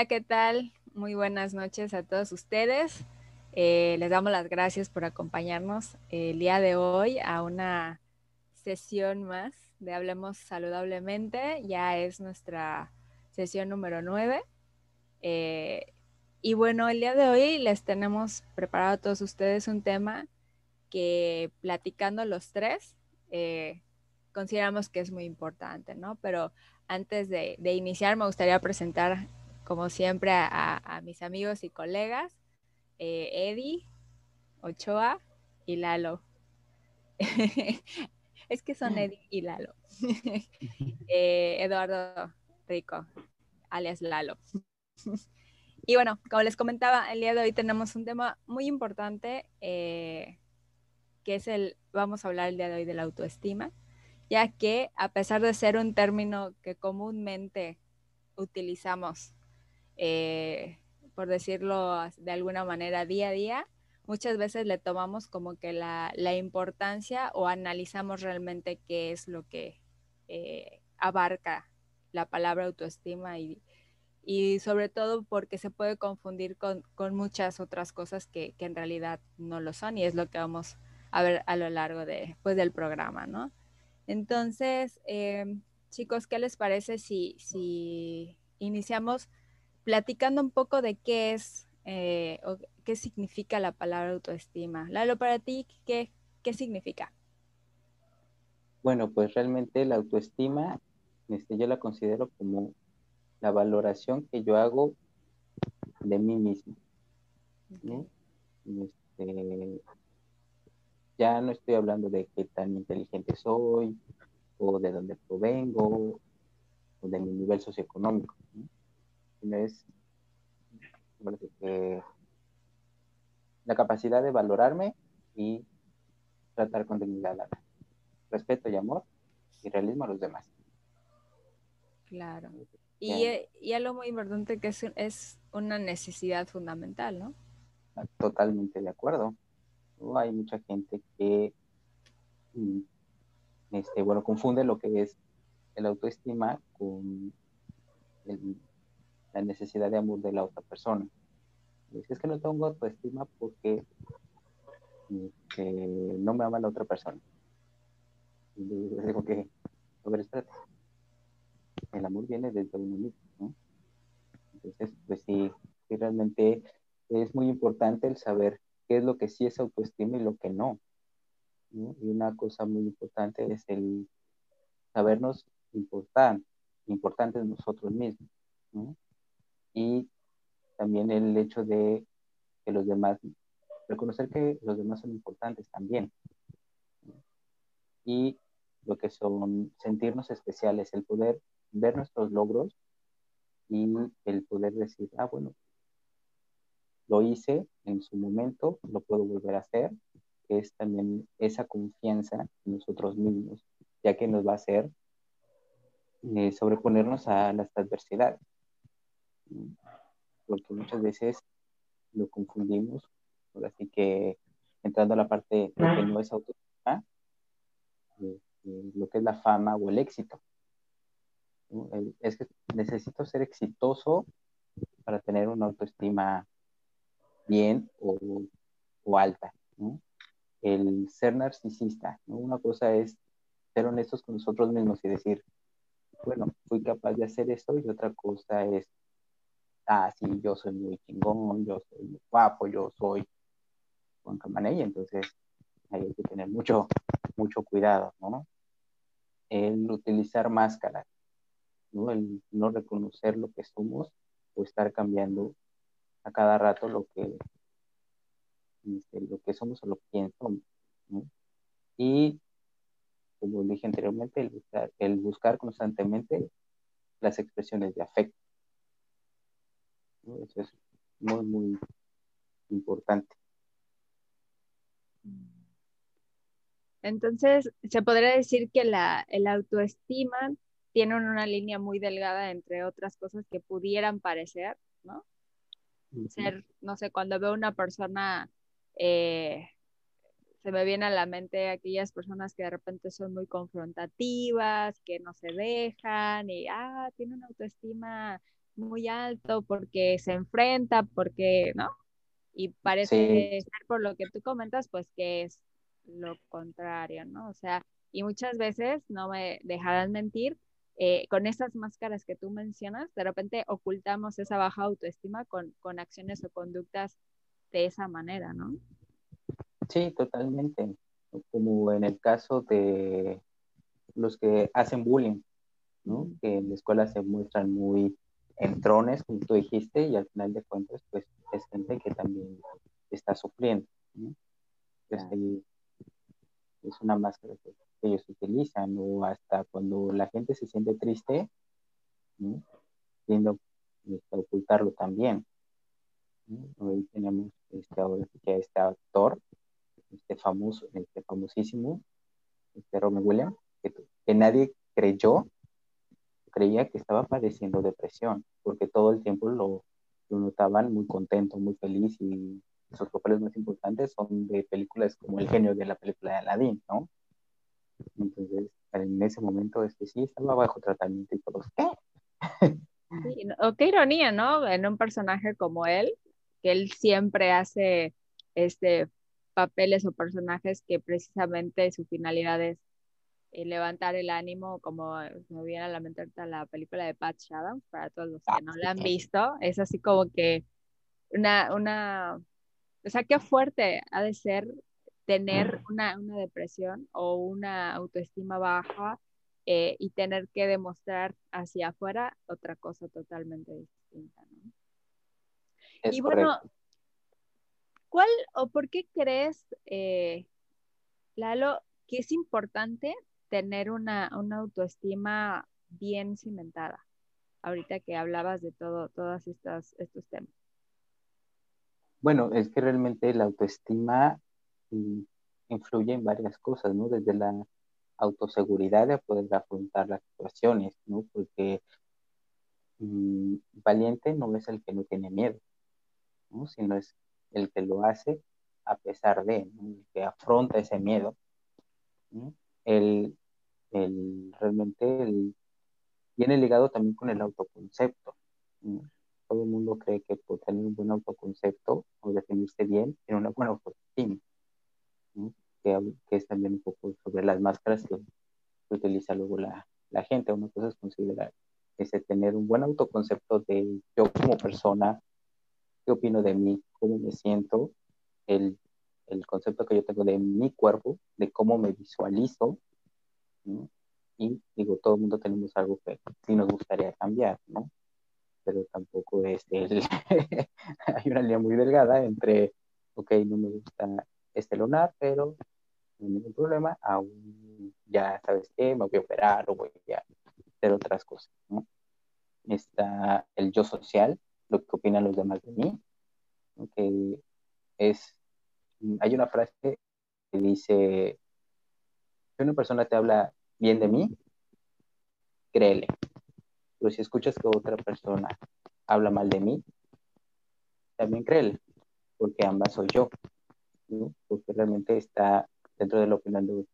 Hola, ¿qué tal? Muy buenas noches a todos ustedes. Eh, les damos las gracias por acompañarnos el día de hoy a una sesión más de Hablemos Saludablemente. Ya es nuestra sesión número 9. Eh, y bueno, el día de hoy les tenemos preparado a todos ustedes un tema que platicando los tres, eh, consideramos que es muy importante, ¿no? Pero antes de, iniciar, me gustaría presentar, como siempre, a, mis amigos y colegas, eh, Eddie, Ochoa y Lalo. es que son Eddie y Lalo. Eh, Eduardo Rico, alias Lalo. y bueno, como les comentaba, el día de hoy tenemos un tema muy importante, eh, que es el, vamos a hablar el día de hoy de la autoestima ya que a pesar de ser un término que comúnmente utilizamos, eh, por decirlo de alguna manera, día a día, muchas veces le tomamos como que la, importancia o analizamos realmente qué es lo que eh, abarca la palabra autoestima y, sobre todo porque se puede confundir con, muchas otras cosas que, en realidad no lo son y es lo que vamos a ver a lo largo de, pues, del programa, ¿no? Entonces, em, chicos, ¿qué les parece si, si, iniciamos platicando un poco de qué es eh, o qué significa la palabra autoestima? Lalo, para ti, ¿qué, qué significa? Bueno, pues realmente la autoestima este, yo la considero como la valoración que yo hago de mí mismo. Este, ya no estoy hablando de qué tan inteligente soy, o de dónde provengo, o de mi nivel socioeconómico. Es la capacidad de valorarme y tratar con dignidad, respeto y amor y realismo a los demás. Claro. Y, y algo muy importante que es, es una necesidad fundamental, ¿no? Totalmente de acuerdo hay mucha gente que, mm, este, bueno, confunde lo que es el autoestima con la necesidad de amor de la otra persona. Es que no tengo autoestima porque este, no me ama la otra persona. Digo que, a ver, espérate. El amor viene desde uno mismo, ¿no? Entonces, pues sí, sí, realmente es muy importante el saber qué es lo que sí es autoestima y lo que no. Y una cosa muy importante es el sabernos importar, importantes nosotros mismos. Y también el hecho de que los demás, reconocer que los demás son importantes también. Y lo que son sentirnos especiales, el poder ver nuestros logros y el poder decir, ah, bueno, lo hice en su momento, lo puedo volver a hacer, es también esa confianza en nosotros mismos, ya que nos va a hacer eh, sobreponernos a las adversidades. Porque muchas veces lo confundimos, así que entrando a la parte de que no es autoestima, lo que es la fama o el éxito. Es que necesito ser exitoso para tener una autoestima bien o, alta. El ser narcisista, una cosa es ser honestos con nosotros mismos y decir, bueno, fui capaz de hacer esto y otra cosa es, ah, sí, yo soy muy chingón, yo soy muy guapo, yo soy Juan Camaney, entonces hay que tener mucho, mucho cuidado, ¿no? El utilizar máscaras, ¿no? El no reconocer lo que somos o estar cambiando a cada rato lo que, este, lo que somos o lo que somos. Y, como dije anteriormente, el buscar constantemente las expresiones de afecto. Eso es muy, muy importante. Entonces, se podría decir que la el autoestima tiene una línea muy delgada entre otras cosas que pudieran parecer, ¿no? ser, no sé, cuando veo una persona, eh, se me viene a la mente aquellas personas que de repente son muy confrontativas, que no se dejan y, ah, tiene una autoestima muy alto porque se enfrenta, porque, ¿no? Y parece ser por lo que tú comentas, pues que es lo contrario, ¿no? O sea, y muchas veces, no me dejarán mentir, eh, con esas máscaras que tú mencionas, de repente ocultamos esa baja autoestima con, con acciones o conductas de esa manera, ¿no? Sí, totalmente. Como en el caso de los que hacen bullying, ¿no? Que en la escuela se muestran muy entrones, como tú dijiste, y al final de cuentas, pues es gente que también está sufriendo, ¿no? Pues, es una máscara que ellos utilizan, o hasta cuando la gente se siente triste, ¿no? tiendo a ocultarlo también. Hoy tenemos este, ahora este actor, este famoso, este famosísimo, este Robin Williams, que, que nadie creyó, creía que estaba padeciendo depresión, porque todo el tiempo lo, notaban muy contento, muy feliz y sus papeles más importantes son de películas como El genio de la película de Aladdin, ¿no? Entonces, en ese momento, este sí estaba bajo tratamiento y todos, ¿qué? Sí, o qué ironía, ¿no? En un personaje como él, que él siempre hace este papeles o personajes que precisamente su finalidad es eh, levantar el ánimo, como me viene a la mente la película de Pat Shadow, para todos los que ah, no la han visto, es así como que una, una, o sea, qué fuerte ha de ser tener una, una depresión o una autoestima baja eh, y tener que demostrar hacia afuera otra cosa totalmente distinta, ¿no? y bueno, ¿cuál o por qué crees, eh, Lalo, que es importante tener una, una, autoestima bien cimentada? Ahorita que hablabas de todo, todos estos, estos temas. Bueno, es que realmente la autoestima influye en varias cosas, ¿no? Desde la autoseguridad de poder afrontar las situaciones, ¿no? Porque mm, valiente no es el que no tiene miedo, ¿no? Sino es el que lo hace a pesar de, el que afronta ese miedo. ¿no? El, el, realmente viene ligado también con el autoconcepto. Todo el mundo cree que por tener un buen autoconcepto o definirse bien, tiene una buena autoestima que, es también un poco sobre las máscaras que, utiliza luego la, la, gente. Una cosa es considerar ese tener un buen autoconcepto de yo como persona, qué opino de mí, cómo me siento, el, el concepto que yo tengo de mi cuerpo, de cómo me visualizo, y digo, todo el mundo tenemos algo que sí nos gustaría cambiar, ¿no? Pero tampoco es el... hay una línea muy delgada entre, ok, no me gusta este lunar, pero no hay ningún problema, aún ya sabes qué, me voy a operar o voy a hacer otras cosas, ¿no? Está el yo social, lo que opinan los demás de mí, que es, hay una frase que dice, si una persona te habla bien de mí, créele, pero si escuchas que otra persona habla mal de mí, también créele, porque ambas soy yo, porque realmente está dentro de la opinión de,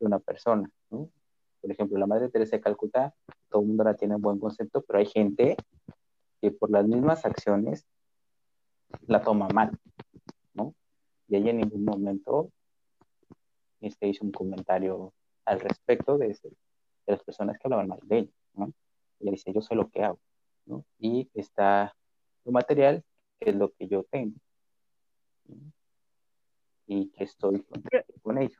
una persona. Por ejemplo, la Madre Teresa de Calcuta, todo el mundo la tiene en buen concepto, pero hay gente que por las mismas acciones la toma mal. ¿no? Y ella en ningún momento este, hizo un comentario al respecto de, las personas que hablaban mal de ella. ¿no? Ella dice, yo sé lo que hago. ¿no? Y está lo material, que es lo que yo tengo y que estoy con, ellos.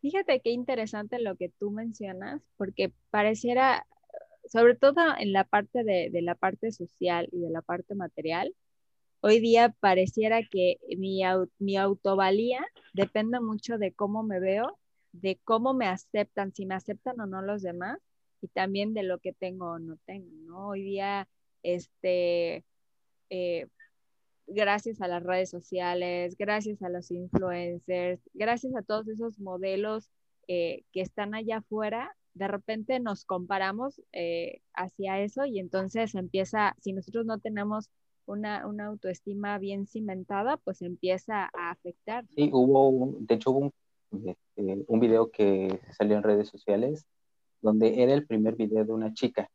Fíjate qué interesante lo que tú mencionas, porque pareciera, sobre todo en la parte de, la parte social y de la parte material, hoy día pareciera que mi, mi autovalía depende mucho de cómo me veo, de cómo me aceptan, si me aceptan o no los demás, y también de lo que tengo o no tengo. Hoy día, este, eh, gracias a las redes sociales, gracias a los influencers, gracias a todos esos modelos eh, que están allá afuera, de repente nos comparamos eh, hacia eso y entonces empieza, si nosotros no tenemos una, autoestima bien cimentada, pues empieza a afectar. Sí, hubo, un, de hecho hubo un, este, un video que salió en redes sociales donde era el primer video de una chica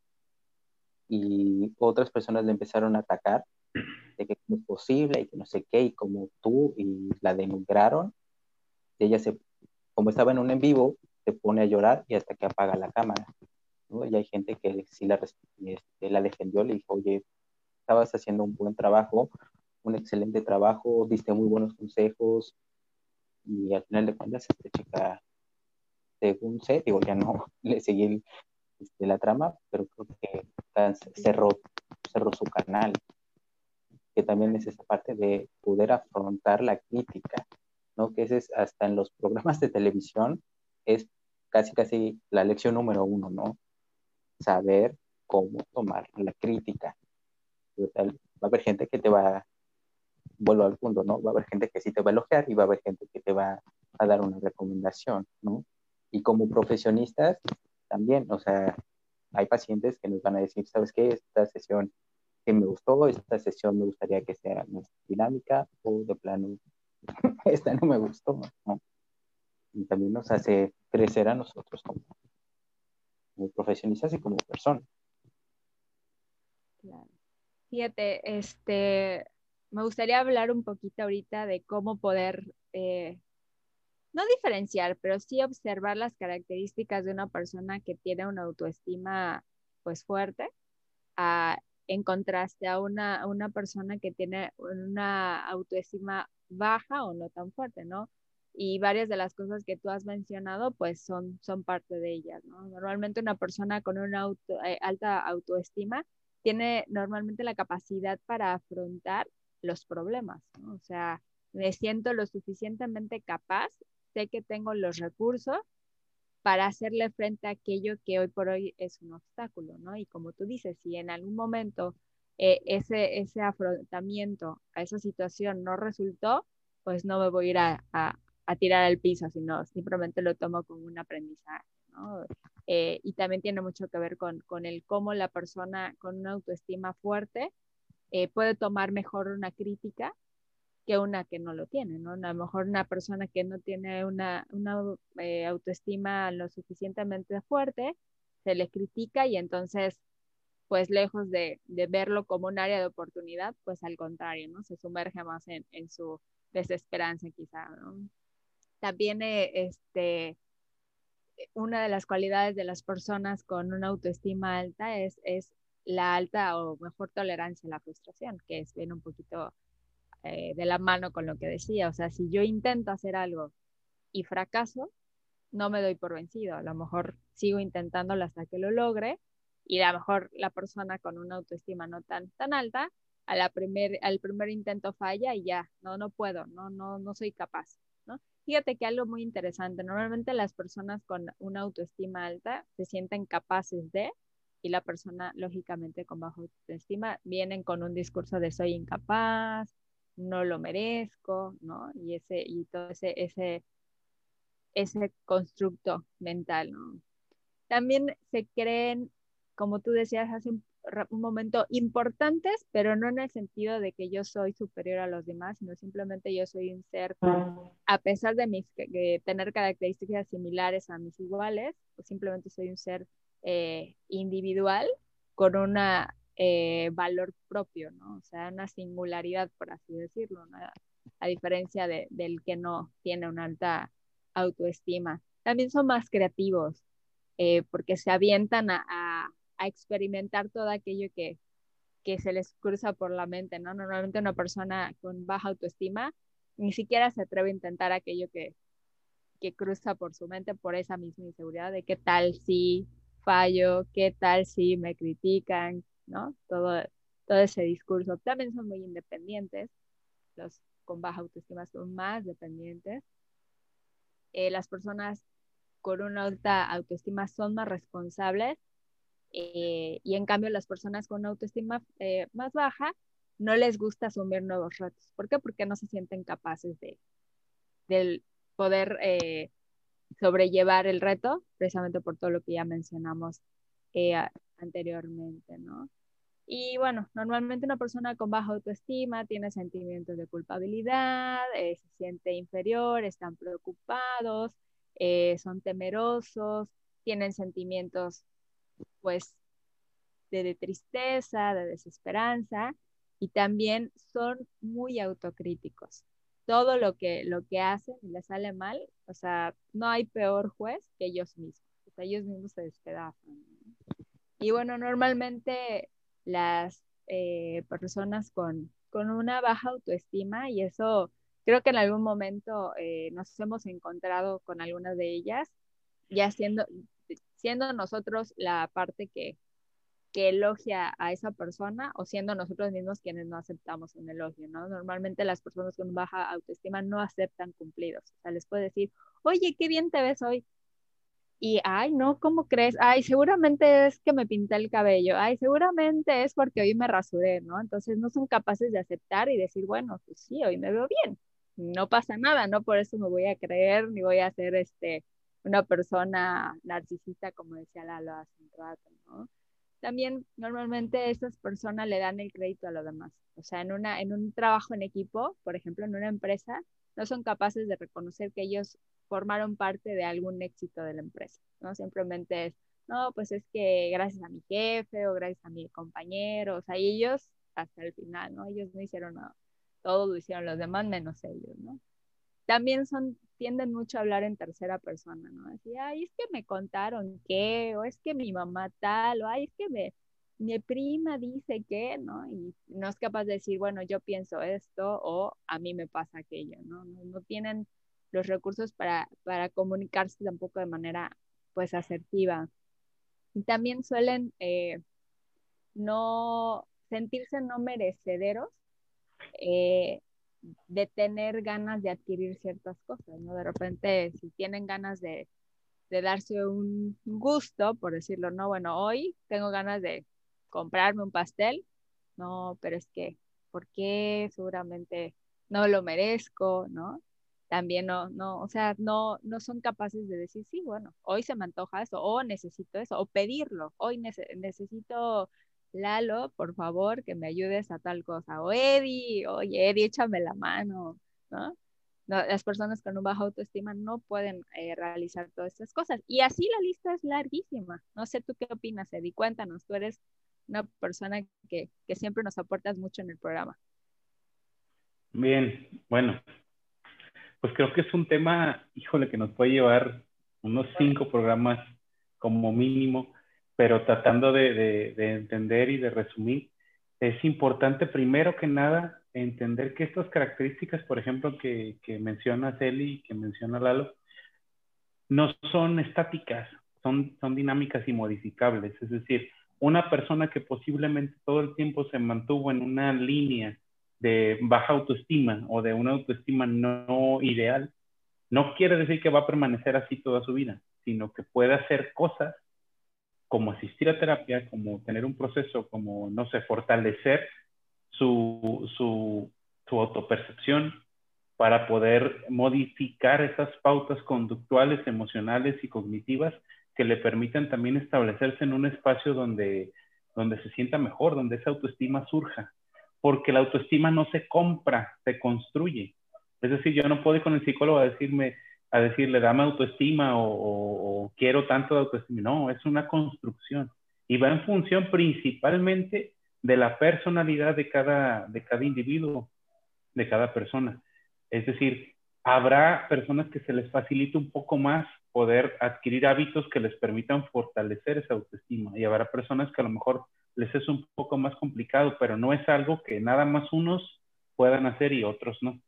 y otras personas le empezaron a atacar de que no es posible y que no sé qué, y como tú, y la denigraron. Y ella se, como estaba en un en vivo, se pone a llorar y hasta que apaga la cámara. Y hay gente que sí la, este, la defendió, le dijo, oye, estabas haciendo un buen trabajo, un excelente trabajo, diste muy buenos consejos, y al final de cuentas esta chica, según sé, digo, ya no le seguí este, la trama, pero creo que cerró, cerró su canal, que también es esa parte de poder afrontar la crítica, ¿no? Que ese es hasta en los programas de televisión, es casi casi la lección número uno, ¿no? Saber cómo tomar la crítica. Va a haber gente que te va, vuelvo al punto, ¿no? Va a haber gente que sí te va a elogiar y va a haber gente que te va a dar una recomendación, ¿no? Y como profesionistas, también, o sea, hay pacientes que nos van a decir, ¿sabes qué? Esta sesión que me gustó, esta sesión me gustaría que sea más dinámica o de plano, esta no me gustó, ¿no? Y también nos hace crecer a nosotros como, como profesionistas y como personas. Claro. Fíjate, este, me gustaría hablar un poquito ahorita de cómo poder, eh, no diferenciar, pero sí observar las características de una persona que tiene una autoestima pues fuerte, en contraste a una, una persona que tiene una autoestima baja o no tan fuerte, ¿no? Y varias de las cosas que tú has mencionado, pues son, son parte de ellas, ¿no? Normalmente una persona con una eh, alta autoestima tiene normalmente la capacidad para afrontar los problemas, ¿no? O sea, me siento lo suficientemente capaz, sé que tengo los recursos para hacerle frente a aquello que hoy por hoy es un obstáculo, ¿no? Y como tú dices, si en algún momento eh, ese, ese afrontamiento a esa situación no resultó, pues no me voy a ir a, a, tirar al piso, sino simplemente lo tomo como un aprendizaje, ¿no? Eh, y también tiene mucho que ver con, con el cómo la persona con una autoestima fuerte eh, puede tomar mejor una crítica que una que no lo tiene, ¿no? A lo mejor una persona que no tiene una, una eh, autoestima lo suficientemente fuerte, se le critica y entonces, pues lejos de, de, verlo como un área de oportunidad, pues al contrario, ¿no? Se sumerge más en, en su desesperanza quizá, ¿no? También, eh, este, una de las cualidades de las personas con una autoestima alta es, es la alta o mejor tolerancia a la frustración, que es bien un poquito eh, de la mano con lo que decía. O sea, si yo intento hacer algo y fracaso, no me doy por vencido. A lo mejor sigo intentándolo hasta que lo logre y a lo mejor la persona con una autoestima no tan, tan alta, a la primer, al primer intento falla y ya, no, no puedo, no, no, no soy capaz. Fíjate que algo muy interesante, normalmente las personas con una autoestima alta se sienten capaces de, y la persona, lógicamente, con baja autoestima, vienen con un discurso de soy incapaz, no lo merezco, ¿no? Y, ese, y todo ese, ese, ese constructo mental, ¿no? También se creen, como tú decías hace un, momento, importantes, pero no en el sentido de que yo soy superior a los demás, sino simplemente yo soy un ser, a pesar de, mis, de tener características similares a mis iguales, pues simplemente soy un ser eh, individual con un eh, valor propio, ¿no? O sea, una singularidad, por así decirlo, a diferencia de, del que no tiene una alta autoestima. También son más creativos eh, porque se avientan a, experimentar todo aquello que, que se les cruza por la mente, ¿no? Normalmente una persona con baja autoestima ni siquiera se atreve a intentar aquello que, que cruza por su mente por esa misma inseguridad de qué tal si fallo, qué tal si me critican, ¿no? Todo, todo ese discurso. También son muy independientes, los con baja autoestima son más dependientes. Eh, las personas con una alta autoestima son más responsables eh, y en cambio las personas con una autoestima eh, más baja no les gusta asumir nuevos retos. ¿Por qué? Porque no se sienten capaces de, de poder sobrellevar el reto, precisamente por todo lo que ya mencionamos eh, anteriormente, ¿no? Y bueno, normalmente una persona con baja autoestima tiene sentimientos de culpabilidad, eh, se siente inferior, están preocupados, eh, son temerosos, tienen sentimientos, pues, de tristeza, de desesperanza y también son muy autocríticos. Todo lo que, lo que hacen les sale mal, o sea, no hay peor juez que ellos mismos. O sea, ellos mismos se despedazan. Y bueno, normalmente las eh, personas con, con una baja autoestima, y eso creo que en algún momento eh, nos hemos encontrado con algunas de ellas, ya siendo, siendo nosotros la parte que, elogia a esa persona o siendo nosotros mismos quienes no aceptamos un elogio, ¿no? Normalmente las personas con baja autoestima no aceptan cumplidos. O sea, les puede decir, oye, qué bien te ves hoy. Y, ay, no, ¿cómo crees? Ay, seguramente es que me pinté el cabello. Ay, seguramente es porque hoy me rasuré, ¿no? Entonces no son capaces de aceptar y decir, bueno, pues sí, hoy me veo bien. No pasa nada, ¿no? Por eso me voy a creer ni voy a ser este, una persona narcisista, como decía Lalo hace un rato, ¿no? también normalmente estas personas le dan el crédito a los demás. O sea, en, una, en un trabajo en equipo, por ejemplo, en una empresa, no son capaces de reconocer que ellos formaron parte de algún éxito de la empresa, ¿no? Simplemente es, no, pues es que gracias a mi jefe o gracias a mi compañero, o sea, ellos hasta el final, ¿no? Ellos no hicieron nada, todo lo hicieron los demás menos ellos, ¿no? También son tienden mucho a hablar en tercera persona, ¿no? Así, ay, es que me contaron qué, o es que mi mamá tal, o ay, es que me, mi prima dice que, ¿no? Y no es capaz de decir, bueno, yo pienso esto o a mí me pasa aquello, ¿no? No, tienen los recursos para, para comunicarse tampoco de manera, pues, asertiva. Y también suelen eh, no sentirse no merecederos eh, de tener ganas de adquirir ciertas cosas, ¿no? De repente, si tienen ganas de, de darse un gusto, por decirlo, no, bueno, hoy tengo ganas de comprarme un pastel, no, pero es que, ¿por qué? Seguramente no lo merezco, ¿no? También no, no, o sea, no, no son capaces de decir, sí, bueno, hoy se me antoja eso, o necesito eso, o pedirlo, hoy necesito Lalo, por favor, que me ayudes a tal cosa. O Eddie, oye, Eddie, échame la mano, ¿no? las personas con un bajo autoestima no pueden eh, realizar todas estas cosas. Y así la lista es larguísima. No sé tú qué opinas, Eddie. Cuéntanos, tú eres una persona que, que siempre nos aportas mucho en el programa. Bien, bueno, pues creo que es un tema, híjole, que nos puede llevar unos cinco programas como mínimo pero tratando de, entender y de resumir, es importante primero que nada entender que estas características, por ejemplo, que, menciona Celi y que menciona Lalo, no son estáticas, son, son dinámicas y modificables. Es decir, una persona que posiblemente todo el tiempo se mantuvo en una línea de baja autoestima o de una autoestima no ideal, no quiere decir que va a permanecer así toda su vida, sino que puede hacer cosas como asistir a terapia, como tener un proceso, como, no sé, fortalecer su, su, su autopercepción para poder modificar esas pautas conductuales, emocionales y cognitivas que le permitan también establecerse en un espacio donde, donde se sienta mejor, donde esa autoestima surja. Porque la autoestima no se compra, se construye. Es decir, yo no puedo ir con el psicólogo a decirme, a decirle, dame autoestima o, quiero tanto autoestima. No, es una construcción y va en función principalmente de la personalidad de cada, de cada individuo, de cada persona. Es decir, habrá personas que se les facilite un poco más poder adquirir hábitos que les permitan fortalecer esa autoestima y habrá personas que a lo mejor les es un poco más complicado, pero no es algo que nada más unos puedan hacer y otros no.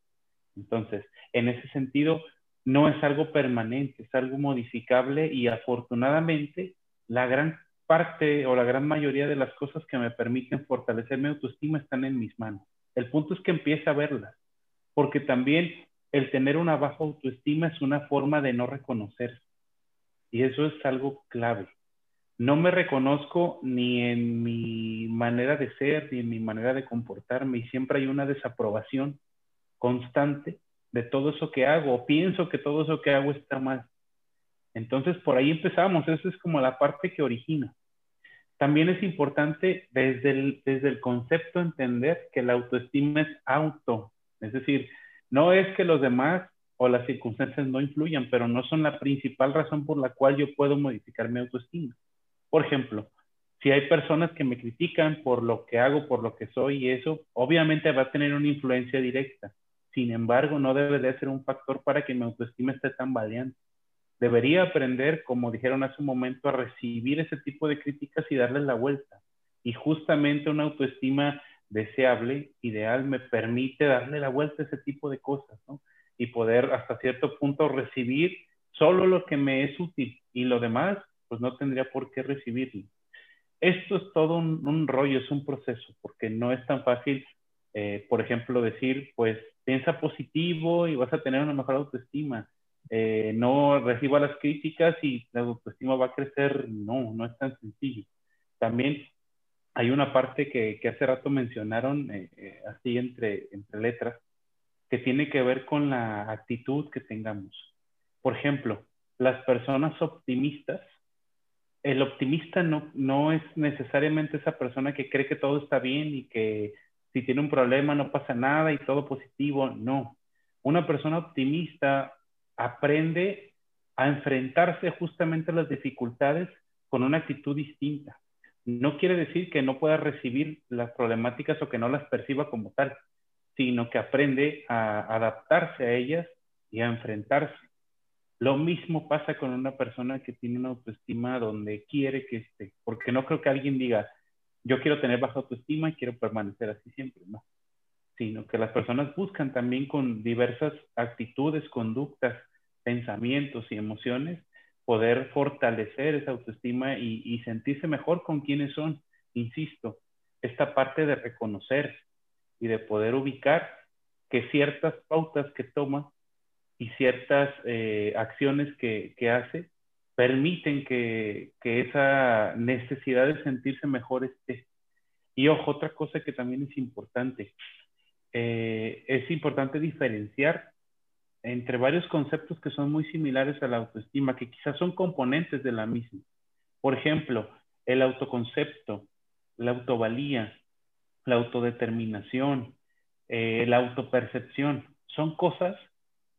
Entonces, en ese sentido, no es algo permanente, es algo modificable y afortunadamente la gran parte o la gran mayoría de las cosas que me permiten fortalecer mi autoestima están en mis manos. El punto es que empiece a verlas, porque también el tener una baja autoestima es una forma de no reconocerse. Y eso es algo clave. No me reconozco ni en mi manera de ser, ni en mi manera de comportarme, y siempre hay una desaprobación constante de todo eso que hago, pienso que todo eso que hago está mal. Entonces, por ahí empezamos, eso es como la parte que origina. También es importante desde el, desde el concepto entender que la autoestima es auto, es decir, no es que los demás o las circunstancias no influyan, pero no son la principal razón por la cual yo puedo modificar mi autoestima. Por ejemplo, Si hay personas que me critican por lo que hago, por lo que soy y eso, obviamente va a tener una influencia directa. Sin embargo, no debe de ser un factor para que mi autoestima esté tan valiente. Debería aprender, como dijeron hace un momento, a recibir ese tipo de críticas y darles la vuelta. Y justamente una autoestima deseable, ideal, me permite darle la vuelta a ese tipo de cosas, ¿no? Y poder hasta cierto punto recibir solo lo que me es útil y lo demás, pues no tendría por qué recibirlo. Esto es todo un, rollo, es un proceso, porque no es tan fácil, eh, por ejemplo, decir, pues piensa positivo y vas a tener una mejor autoestima. Eh, no reciba las críticas y la autoestima va a crecer. No, no es tan sencillo. También hay una parte que, que hace rato mencionaron, eh, eh, así entre, entre letras, que tiene que ver con la actitud que tengamos. Por ejemplo, las personas optimistas, el optimista no, no es necesariamente esa persona que cree que todo está bien y que si tiene un problema no pasa nada y todo positivo. No. Una persona optimista aprende a enfrentarse justamente a las dificultades con una actitud distinta. No quiere decir que no pueda recibir las problemáticas o que no las perciba como tal, sino que aprende a adaptarse a ellas y a enfrentarse. Lo mismo pasa con una persona que tiene una autoestima donde quiere que esté, porque no creo que alguien diga, yo quiero tener baja autoestima y quiero permanecer así siempre, no sino que las personas buscan también con diversas actitudes, conductas, pensamientos y emociones poder fortalecer esa autoestima y, sentirse mejor con quienes son. Insisto, esta parte de reconocer y de poder ubicar que ciertas pautas que toma y ciertas eh, acciones que, hace permiten que, esa necesidad de sentirse mejor esté. Y ojo, otra cosa que también es importante, eh, es importante diferenciar entre varios conceptos que son muy similares a la autoestima, que quizás son componentes de la misma. Por ejemplo, el autoconcepto, la autovalía, la autodeterminación, eh, la autopercepción, son cosas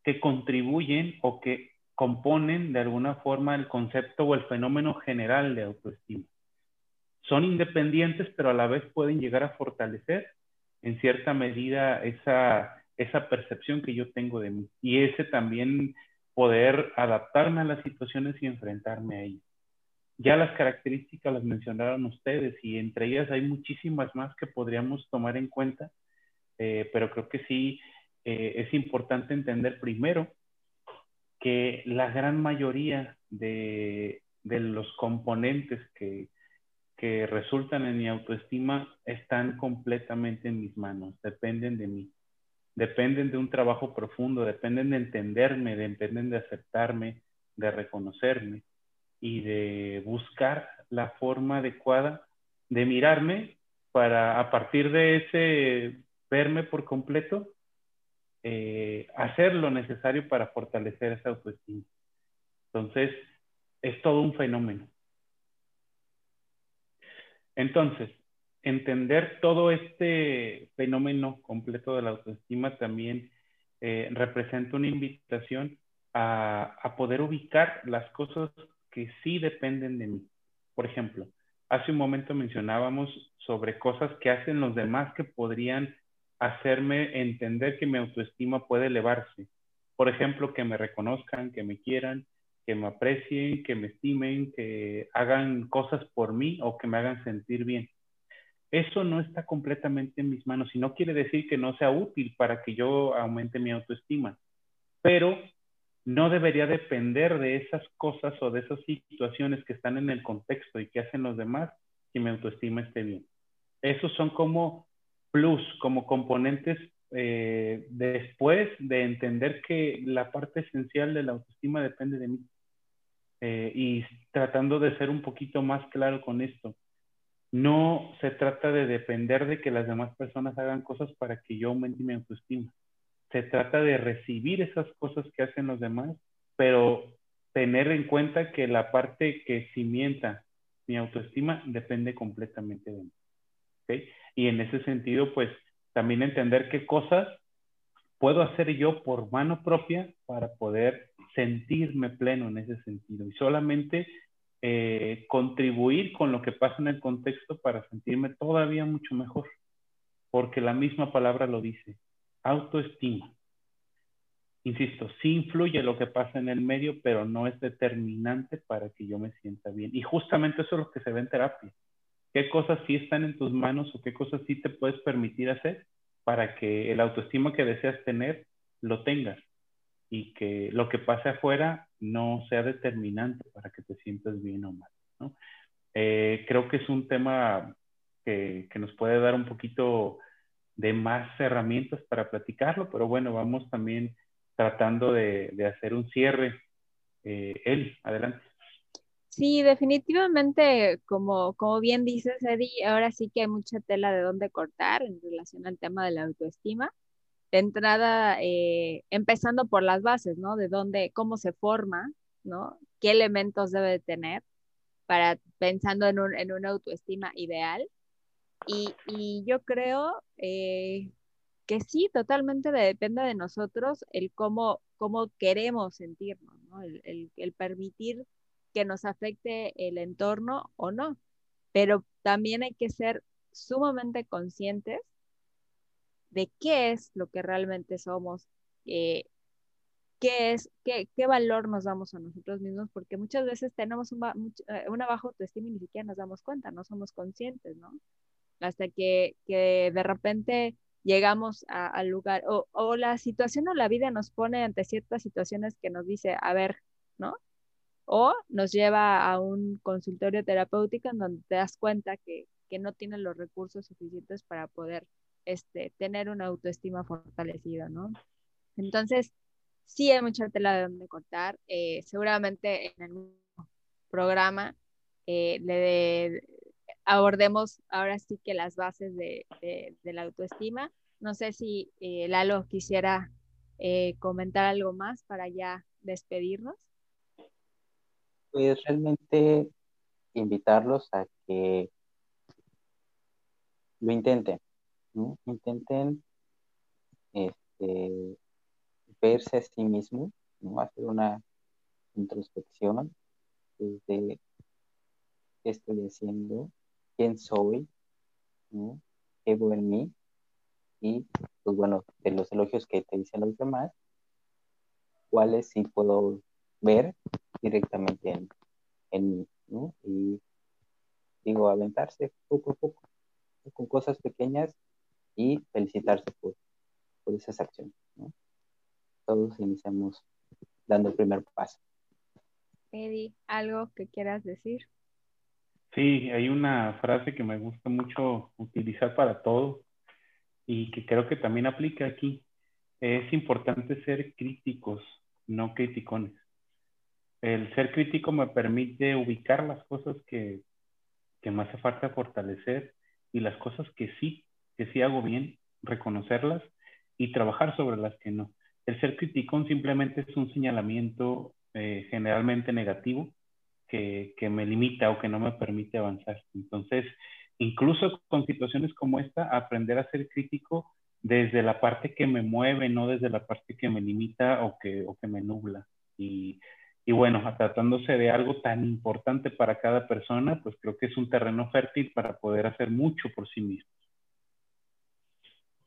que contribuyen o que componen de alguna forma el concepto o el fenómeno general de autoestima. Son independientes, pero a la vez pueden llegar a fortalecer en cierta medida esa, esa percepción que yo tengo de mí y ese también poder adaptarme a las situaciones y enfrentarme a ellas. Ya las características las mencionaron ustedes y entre ellas hay muchísimas más que podríamos tomar en cuenta, eh, pero creo que sí eh, es importante entender primero que la gran mayoría de, los componentes que, que resultan en mi autoestima están completamente en mis manos, dependen de mí, dependen de un trabajo profundo, dependen de entenderme, dependen de aceptarme, de reconocerme y de buscar la forma adecuada de mirarme para a partir de ese verme por completo, eh, hacer lo necesario para fortalecer esa autoestima. Entonces, es todo un fenómeno entonces, entender todo este fenómeno completo de la autoestima también eh, representa una invitación a, a, poder ubicar las cosas que sí dependen de mí. Por ejemplo, hace un momento mencionábamos sobre cosas que hacen los demás que podrían hacerme entender que mi autoestima puede elevarse. Por ejemplo, que me reconozcan, que me quieran, que me aprecien, que me estimen, que hagan cosas por mí o que me hagan sentir bien. Eso no está completamente en mis manos y no quiere decir que no sea útil para que yo aumente mi autoestima, pero no debería depender de esas cosas o de esas situaciones que están en el contexto y que hacen los demás que mi autoestima esté bien. Esos son como plus, como componentes eh, después de entender que la parte esencial de la autoestima depende de mí. Eh, y tratando de ser un poquito más claro con esto. No se trata de depender de que las demás personas hagan cosas para que yo aumente mi autoestima. Se trata de recibir esas cosas que hacen los demás, pero tener en cuenta que la parte que cimienta mi autoestima depende completamente de mí. Y en ese sentido, pues también entender qué cosas puedo hacer yo por mano propia para poder sentirme pleno en ese sentido. Y solamente eh, contribuir con lo que pasa en el contexto para sentirme todavía mucho mejor, porque la misma palabra lo dice, autoestima. Insisto, sí influye lo que pasa en el medio, pero no es determinante para que yo me sienta bien. Y justamente eso es lo que se ve en terapia. ¿Qué cosas sí están en tus manos o qué cosas sí te puedes permitir hacer para que el autoestima que deseas tener lo tengas? y que lo que pase afuera no sea determinante para que te sientas bien o mal. ¿no? Eh, creo que es un tema que, que, nos puede dar un poquito de más herramientas para platicarlo, pero bueno, vamos también tratando de, de hacer un cierre. Eh, Eli, adelante. Sí, definitivamente, como, como bien dices, Eddie, ahora sí que hay mucha tela de dónde cortar en relación al tema de la autoestima de entrada, eh, empezando por las bases, ¿no? De dónde, cómo se forma, ¿no? ¿Qué elementos debe tener para pensando en, un, en una autoestima ideal? Y, y yo creo eh, que sí, totalmente depende de nosotros el cómo, cómo queremos sentirnos, ¿no? El, el, el permitir que nos afecte el entorno o no. Pero también hay que ser sumamente conscientes de qué es lo que realmente somos, eh, qué es, qué, valor nos damos a nosotros mismos, porque muchas veces tenemos un, eh, una baja autoestima y ni siquiera nos damos cuenta, no somos conscientes, ¿no? Hasta que, que de repente llegamos al lugar, o, o, la situación o la vida nos pone ante ciertas situaciones que nos dice, a ver, ¿no? O nos lleva a un consultorio terapéutico en donde te das cuenta que, que no tienes los recursos suficientes para poder este, tener una autoestima fortalecida, ¿no? Entonces, sí hay mucha tela de donde cortar. Eh, seguramente en el programa eh, le abordemos ahora sí que las bases de, la autoestima. No sé si eh, Lalo quisiera comentar algo más para ya despedirnos. Pues realmente invitarlos a que lo intenten, Intenten este, verse a sí mismos, hacer una introspección de qué estoy haciendo, quién soy, qué veo en mí y, pues bueno, de los elogios que te dicen los demás, cuáles sí puedo ver directamente en, en mí, ¿no? Y digo, aventarse poco a poco, con cosas pequeñas y felicitarse por, por esas acciones. ¿no? Todos iniciamos dando el primer paso. Eddie, ¿algo que quieras decir? Sí, hay una frase que me gusta mucho utilizar para todo y que creo que también aplica aquí. Es importante ser críticos, no criticones. El ser crítico me permite ubicar las cosas que, que me hace falta fortalecer y las cosas que sí que sí hago bien, reconocerlas y trabajar sobre las que no. El ser criticón simplemente es un señalamiento eh, generalmente negativo que, que, me limita o que no me permite avanzar. Entonces, incluso con situaciones como esta, aprender a ser crítico desde la parte que me mueve, no desde la parte que me limita o que, o que me nubla. Y, y bueno, tratándose de algo tan importante para cada persona, pues creo que es un terreno fértil para poder hacer mucho por sí mismo.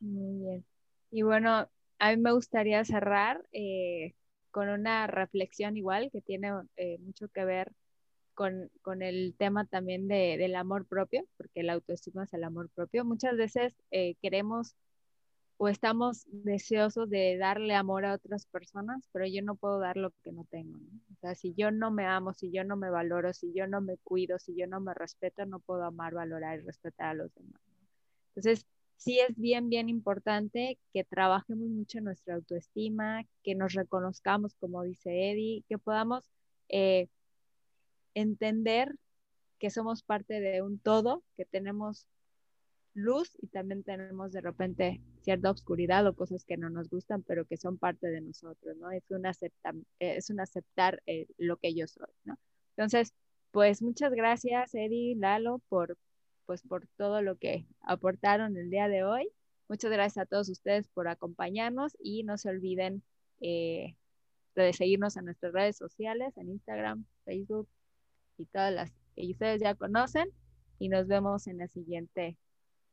Muy bien. Y bueno, a mí me gustaría cerrar eh, con una reflexión igual que tiene eh, mucho que ver con, con el tema también de, del amor propio, porque el autoestima es el amor propio. Muchas veces eh, queremos o estamos deseosos de darle amor a otras personas, pero yo no puedo dar lo que no tengo. O sea, si yo no me amo, si yo no me valoro, si yo no me cuido, si yo no me respeto, no puedo amar, valorar y respetar a los demás. Entonces, sí es bien, bien importante que trabajemos mucho en nuestra autoestima, que nos reconozcamos, como dice Eddie, que podamos eh, entender que somos parte de un todo, que tenemos luz y también tenemos de repente cierta oscuridad o cosas que no nos gustan, pero que son parte de nosotros, ¿no? Es un, acepta, es un aceptar eh, lo que yo soy, ¿no? Entonces, pues muchas gracias, Eddie, Lalo, por, pues por todo lo que aportaron el día de hoy. Muchas gracias a todos ustedes por acompañarnos y no se olviden eh, de seguirnos en nuestras redes sociales, en Instagram, Facebook y todas las que ustedes ya conocen y nos vemos en el siguiente